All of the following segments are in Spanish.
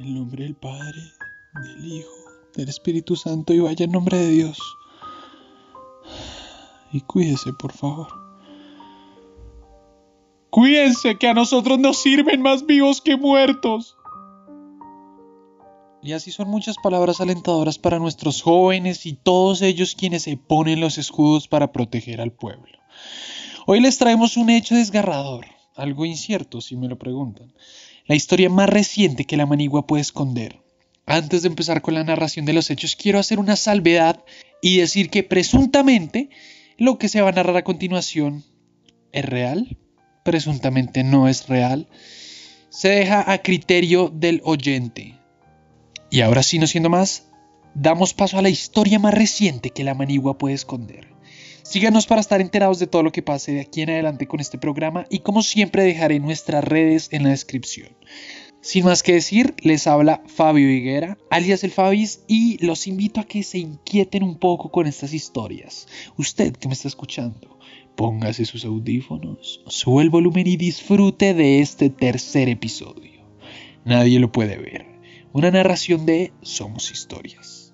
En el nombre del Padre, del Hijo, del Espíritu Santo y vaya en nombre de Dios. Y cuídese, por favor. Cuídense, que a nosotros nos sirven más vivos que muertos. Y así son muchas palabras alentadoras para nuestros jóvenes y todos ellos quienes se ponen los escudos para proteger al pueblo. Hoy les traemos un hecho desgarrador, algo incierto si me lo preguntan, la historia más reciente que la manigua puede esconder. Antes de empezar con la narración de los hechos, quiero hacer una salvedad y decir que presuntamente lo que se va a narrar a continuación es real, presuntamente no es real, se deja a criterio del oyente. Y ahora sí, no siendo más, damos paso a la historia más reciente que la manigua puede esconder. Síganos para estar enterados de todo lo que pase de aquí en adelante con este programa y como siempre dejaré nuestras redes en la descripción. Sin más que decir, les habla Fabio Higuera, alias el Fabis, y los invito a que se inquieten un poco con estas historias. Usted que me está escuchando, póngase sus audífonos, sube el volumen y disfrute de este tercer episodio. Nadie lo puede ver. Una narración de Somos Historias.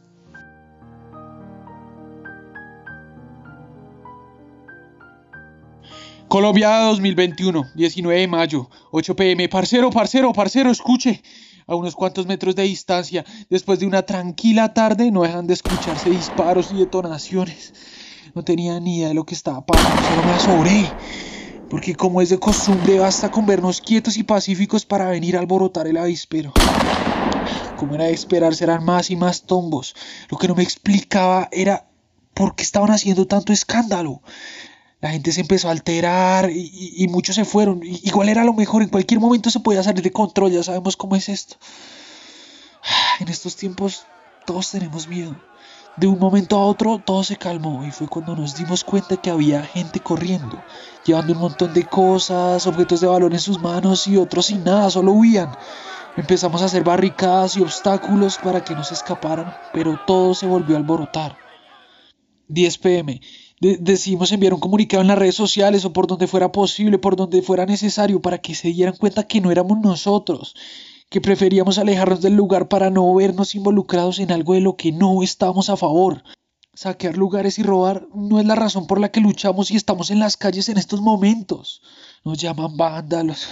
Colombia 2021, 19 de mayo, 8 pm. Parcero, parcero, parcero, escuche. A unos cuantos metros de distancia, después de una tranquila tarde, no dejan de escucharse disparos y detonaciones. No tenía ni idea de lo que estaba pasando, solo me asombré. Porque como es de costumbre, basta con vernos quietos y pacíficos para venir a alborotar el avispero. Como era de esperar, serán más y más tombos. Lo que no me explicaba era por qué estaban haciendo tanto escándalo la gente se empezó a alterar y, muchos se fueron. Igual era lo mejor, en cualquier momento se podía salir de control, ya sabemos cómo es esto. En estos tiempos todos tenemos miedo. De un momento a otro todo se calmó y fue cuando nos dimos cuenta que había gente corriendo, llevando un montón de cosas, objetos de valor en sus manos y otros sin nada, solo huían. Empezamos a hacer barricadas y obstáculos para que no se escaparan, pero todo se volvió a alborotar. 10 pm decidimos enviar un comunicado en las redes sociales o por donde fuera posible, por donde fuera necesario, para que se dieran cuenta que no éramos nosotros, que preferíamos alejarnos del lugar para no vernos involucrados en algo de lo que no estábamos a favor. Saquear lugares y robar no es la razón por la que luchamos y estamos en las calles en estos momentos. Nos llaman vándalos,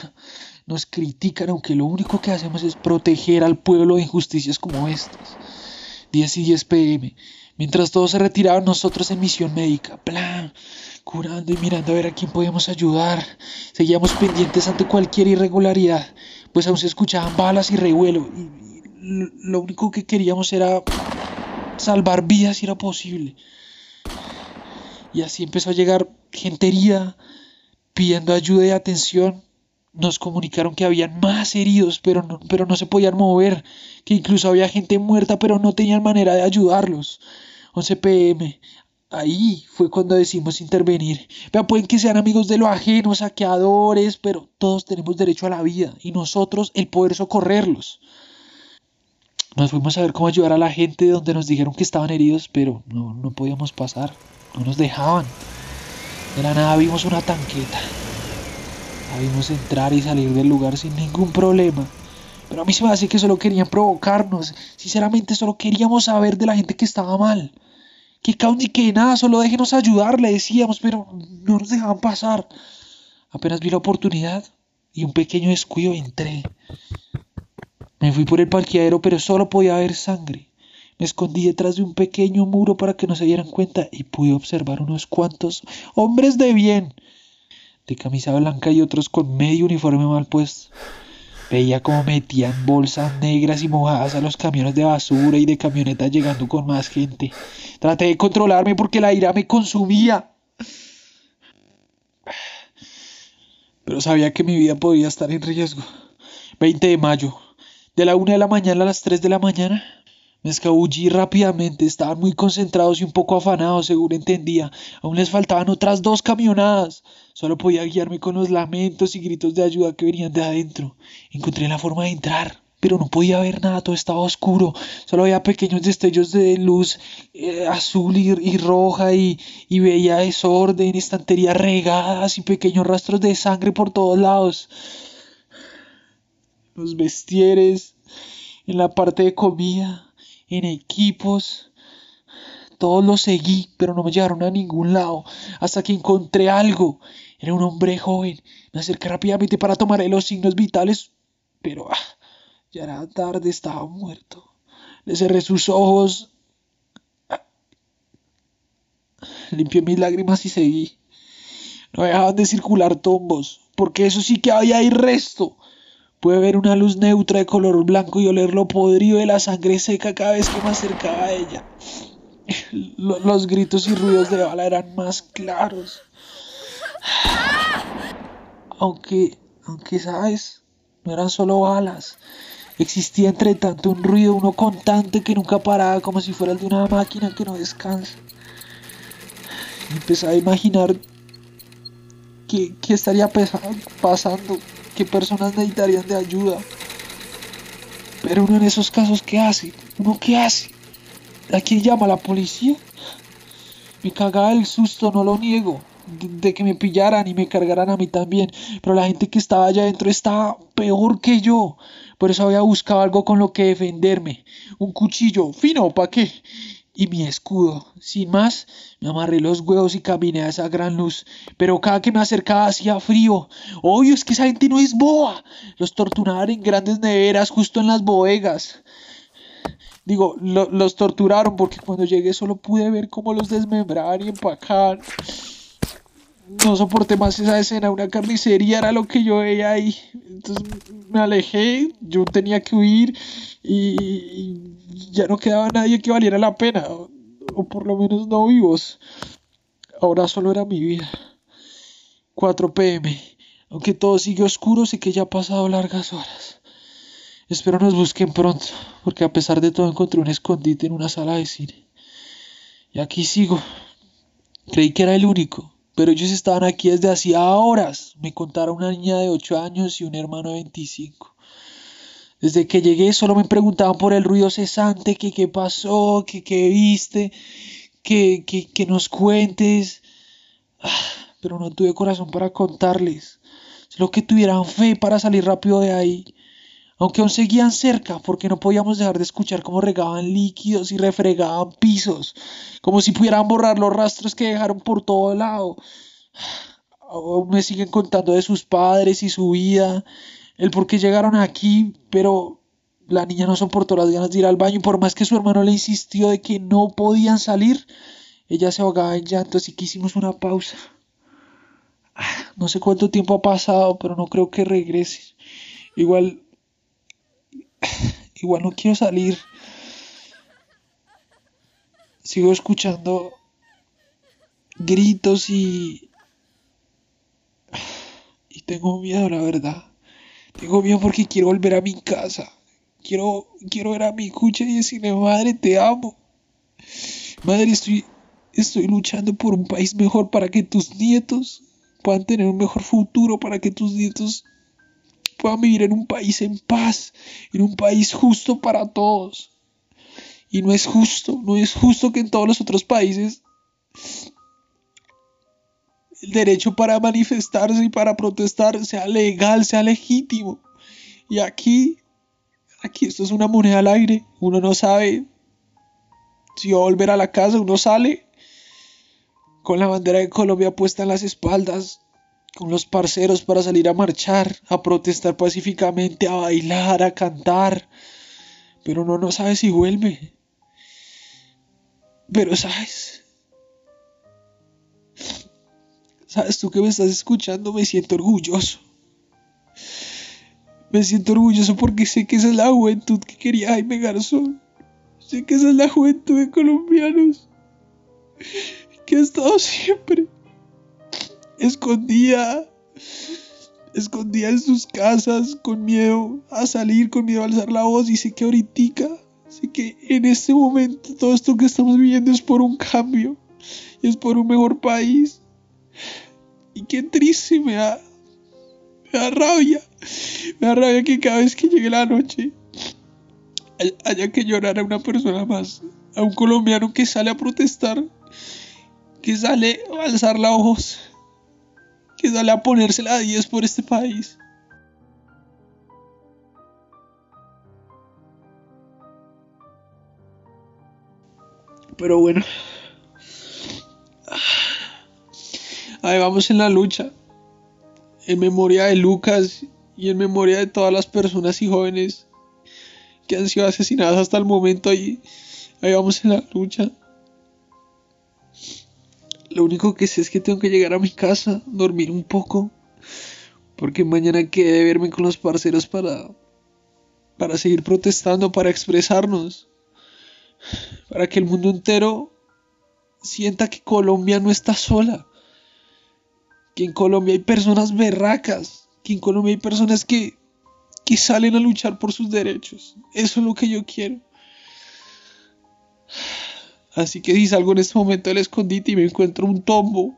nos critican, aunque lo único que hacemos es proteger al pueblo de injusticias como estas. 10 y 10 pm. Mientras todos se retiraban, nosotros en misión médica, plan, curando y mirando a ver a quién podíamos ayudar. Seguíamos pendientes ante cualquier irregularidad, pues aún se escuchaban balas y revuelo. Y lo único que queríamos era salvar vidas si era posible. Y así empezó a llegar gente herida, pidiendo ayuda y atención. Nos comunicaron que habían más heridos, pero no, pero no se podían mover, que incluso había gente muerta, pero no tenían manera de ayudarlos. 11 pm. Ahí fue cuando decidimos intervenir. Vean, pueden que sean amigos de lo ajeno, saqueadores, pero todos tenemos derecho a la vida y nosotros el poder socorrerlos. Nos fuimos a ver cómo ayudar a la gente donde nos dijeron que estaban heridos, pero no, no podíamos pasar, no nos dejaban. De la nada vimos una tanqueta. La vimos entrar y salir del lugar sin ningún problema. Pero a mí se me hace que solo querían provocarnos. Sinceramente, solo queríamos saber de la gente que estaba mal que caos ni que nada, solo déjenos ayudar, le decíamos, pero no nos dejaban pasar. Apenas vi la oportunidad y un pequeño descuido entré. Me fui por el parqueadero, pero solo podía ver sangre. Me escondí detrás de un pequeño muro para que no se dieran cuenta y pude observar unos cuantos hombres de bien, de camisa blanca y otros con medio uniforme mal puesto. Veía cómo metían bolsas negras y mojadas a los camiones de basura y de camionetas llegando con más gente. Traté de controlarme porque la ira me consumía. Pero sabía que mi vida podía estar en riesgo. 20 de mayo. De la una de la mañana a las 3 de la mañana. Me escabullí rápidamente, estaban muy concentrados y un poco afanados, según entendía. Aún les faltaban otras dos camionadas. Solo podía guiarme con los lamentos y gritos de ayuda que venían de adentro. Encontré la forma de entrar, pero no podía ver nada, todo estaba oscuro. Solo había pequeños destellos de luz eh, azul y, roja y, y veía desorden, estanterías regadas y pequeños rastros de sangre por todos lados. Los vestieres en la parte de comida, en equipos. Todos los seguí, pero no me llevaron a ningún lado, hasta que encontré algo. Era un hombre joven. Me acerqué rápidamente para tomarle los signos vitales, pero ah, ya era tarde, estaba muerto. Le cerré sus ojos, limpié mis lágrimas y seguí. No dejaban de circular tombos, porque eso sí que había ahí resto. Pude ver una luz neutra de color blanco y oler lo podrido de la sangre seca cada vez que me acercaba a ella. Los gritos y ruidos de bala eran más claros. Aunque, aunque sabes, no eran solo balas. Existía entre tanto un ruido, uno constante que nunca paraba, como si fuera el de una máquina que no descansa. Empecé a imaginar qué, estaría pasando, qué personas necesitarían de ayuda. Pero uno en esos casos, ¿qué hace? ¿Uno qué hace? ¿A quién llama? ¿A la policía? Me cagaba el susto, no lo niego, de, que me pillaran y me cargaran a mí también. Pero la gente que estaba allá adentro estaba peor que yo. Por eso había buscado algo con lo que defenderme. Un cuchillo, fino, ¿para qué? Y mi escudo. Sin más, me amarré los huevos y caminé a esa gran luz. Pero cada que me acercaba hacía frío. Obvio, es que esa gente no es boa. Los torturaban en grandes neveras justo en las bodegas. Digo, los torturaron porque cuando llegué solo pude ver cómo los desmembraban y empacaban. No soporté más esa escena, una carnicería era lo que yo veía ahí. Entonces me alejé, yo tenía que huir y, ya no quedaba nadie que valiera la pena, o, por lo menos no vivos. Ahora solo era mi vida. 4 pm. Aunque todo sigue oscuro, sé que ya ha pasado largas horas. Espero nos busquen pronto, porque a pesar de todo encontré un escondite en una sala de cine. Y aquí sigo. Creí que era el único, pero ellos estaban aquí desde hacía horas, me contaron una niña de 8 años y un hermano de 25. Desde que llegué solo me preguntaban por el ruido cesante, qué pasó, qué viste, que, que nos cuentes. Ah, pero no tuve corazón para contarles. Solo que tuvieran fe para salir rápido de ahí aunque aún seguían cerca, porque no podíamos dejar de escuchar cómo regaban líquidos y refregaban pisos, como si pudieran borrar los rastros que dejaron por todo lado. Aún me siguen contando de sus padres y su vida, el por qué llegaron aquí, pero la niña no soportó las ganas de ir al baño, por más que su hermano le insistió de que no podían salir, ella se ahogaba en llanto, así que hicimos una pausa. No sé cuánto tiempo ha pasado, pero no creo que regrese. Igual igual no quiero salir. Sigo escuchando gritos y... Y tengo miedo, la verdad. Tengo miedo porque quiero volver a mi casa. Quiero, quiero ver a mi cucha y decirle, madre, te amo. Madre, estoy, estoy luchando por un país mejor para que tus nietos puedan tener un mejor futuro, para que tus nietos puedan vivir en un país en paz, en un país justo para todos. Y no es justo, no es justo que en todos los otros países el derecho para manifestarse y para protestar sea legal, sea legítimo. Y aquí, aquí esto es una moneda al aire. Uno no sabe si va a volver a la casa, uno sale con la bandera de Colombia puesta en las espaldas, con los parceros para salir a marchar, a protestar pacíficamente, a bailar, a cantar. Pero uno no sabe si vuelve. Pero sabes, sabes tú que me estás escuchando, me siento orgulloso. Me siento orgulloso porque sé que esa es la juventud que quería Jaime Garzón. Sé que esa es la juventud de colombianos que ha estado siempre escondía, escondía en sus casas con miedo a salir, con miedo a alzar la voz y sé que ahorita, sé que en este momento todo esto que estamos viviendo es por un cambio, es por un mejor país. Y qué triste me da, me da rabia, me da rabia que cada vez que llegue la noche haya que llorar a una persona más, a un colombiano que sale a protestar, que sale a alzar la voz que sale a ponérsela a 10 por este país. Pero bueno. Ahí vamos en la lucha. En memoria de Lucas y en memoria de todas las personas y jóvenes que han sido asesinadas hasta el momento. Ahí, ahí vamos en la lucha. Lo único que sé es que tengo que llegar a mi casa, dormir un poco. Porque mañana quedé verme con los parceros para, para seguir protestando, para expresarnos. Para que el mundo entero sienta que Colombia no está sola. Que en Colombia hay personas berracas. Que en Colombia hay personas que, que salen a luchar por sus derechos. Eso es lo que yo quiero. Así que si salgo en este momento del escondite y me encuentro un tombo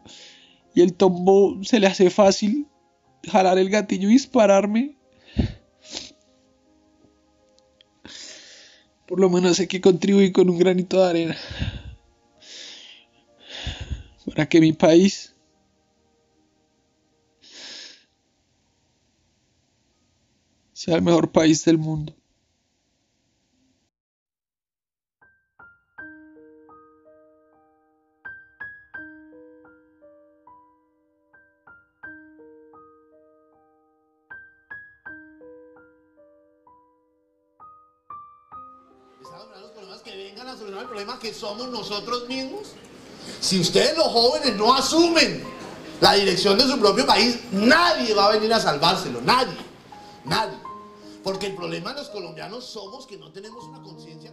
y el tombo se le hace fácil jalar el gatillo y dispararme, por lo menos sé que contribuí con un granito de arena para que mi país sea el mejor país del mundo. Los problemas que vengan a solucionar el problema que somos nosotros mismos. Si ustedes los jóvenes no asumen la dirección de su propio país, nadie va a venir a salvárselo, nadie, nadie. Porque el problema de los colombianos somos que no tenemos una conciencia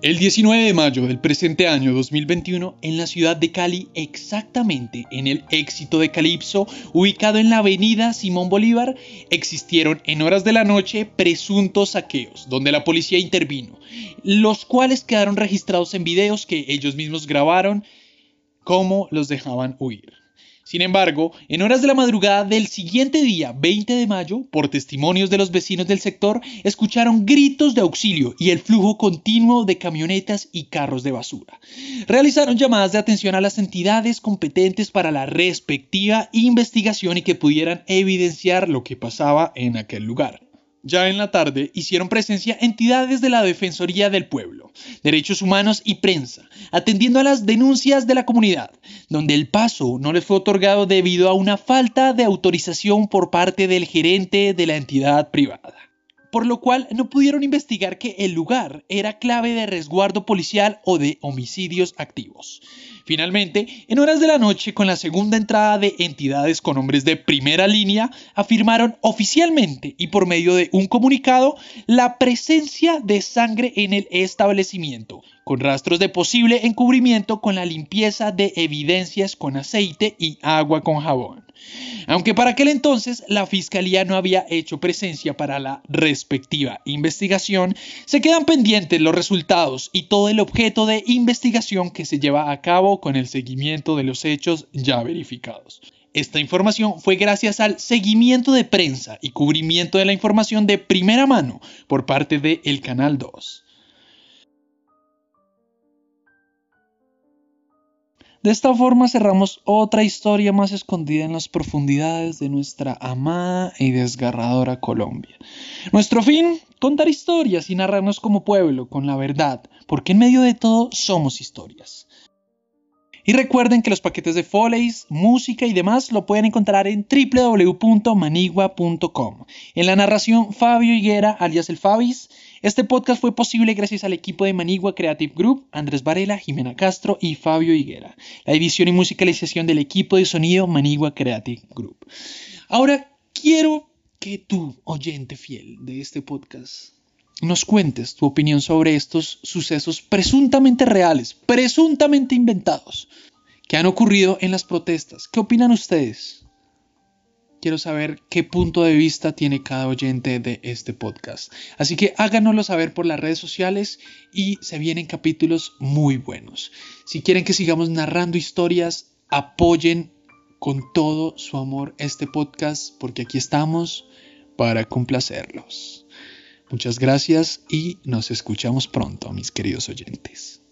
El 19 de mayo del presente año 2021, en la ciudad de Cali, exactamente en el éxito de Calipso, ubicado en la avenida Simón Bolívar, existieron en horas de la noche presuntos saqueos, donde la policía intervino, los cuales quedaron registrados en videos que ellos mismos grabaron, cómo los dejaban huir. Sin embargo, en horas de la madrugada del siguiente día, 20 de mayo, por testimonios de los vecinos del sector, escucharon gritos de auxilio y el flujo continuo de camionetas y carros de basura. Realizaron llamadas de atención a las entidades competentes para la respectiva investigación y que pudieran evidenciar lo que pasaba en aquel lugar. Ya en la tarde hicieron presencia entidades de la Defensoría del Pueblo, Derechos Humanos y Prensa, atendiendo a las denuncias de la comunidad, donde el paso no les fue otorgado debido a una falta de autorización por parte del gerente de la entidad privada por lo cual no pudieron investigar que el lugar era clave de resguardo policial o de homicidios activos. Finalmente, en horas de la noche, con la segunda entrada de entidades con hombres de primera línea, afirmaron oficialmente y por medio de un comunicado la presencia de sangre en el establecimiento, con rastros de posible encubrimiento con la limpieza de evidencias con aceite y agua con jabón. Aunque para aquel entonces la Fiscalía no había hecho presencia para la respectiva investigación, se quedan pendientes los resultados y todo el objeto de investigación que se lleva a cabo con el seguimiento de los hechos ya verificados. Esta información fue gracias al seguimiento de prensa y cubrimiento de la información de primera mano por parte de El Canal 2. De esta forma cerramos otra historia más escondida en las profundidades de nuestra amada y desgarradora Colombia. Nuestro fin, contar historias y narrarnos como pueblo con la verdad, porque en medio de todo somos historias. Y recuerden que los paquetes de Foley's, música y demás lo pueden encontrar en www.manigua.com. En la narración, Fabio Higuera, alias el Fabis. Este podcast fue posible gracias al equipo de Manigua Creative Group, Andrés Varela, Jimena Castro y Fabio Higuera. La edición y musicalización del equipo de sonido Manigua Creative Group. Ahora quiero que tú, oyente fiel de este podcast, nos cuentes tu opinión sobre estos sucesos presuntamente reales, presuntamente inventados, que han ocurrido en las protestas. ¿Qué opinan ustedes? Quiero saber qué punto de vista tiene cada oyente de este podcast. Así que háganoslo saber por las redes sociales y se vienen capítulos muy buenos. Si quieren que sigamos narrando historias, apoyen con todo su amor este podcast porque aquí estamos para complacerlos. Muchas gracias y nos escuchamos pronto, mis queridos oyentes.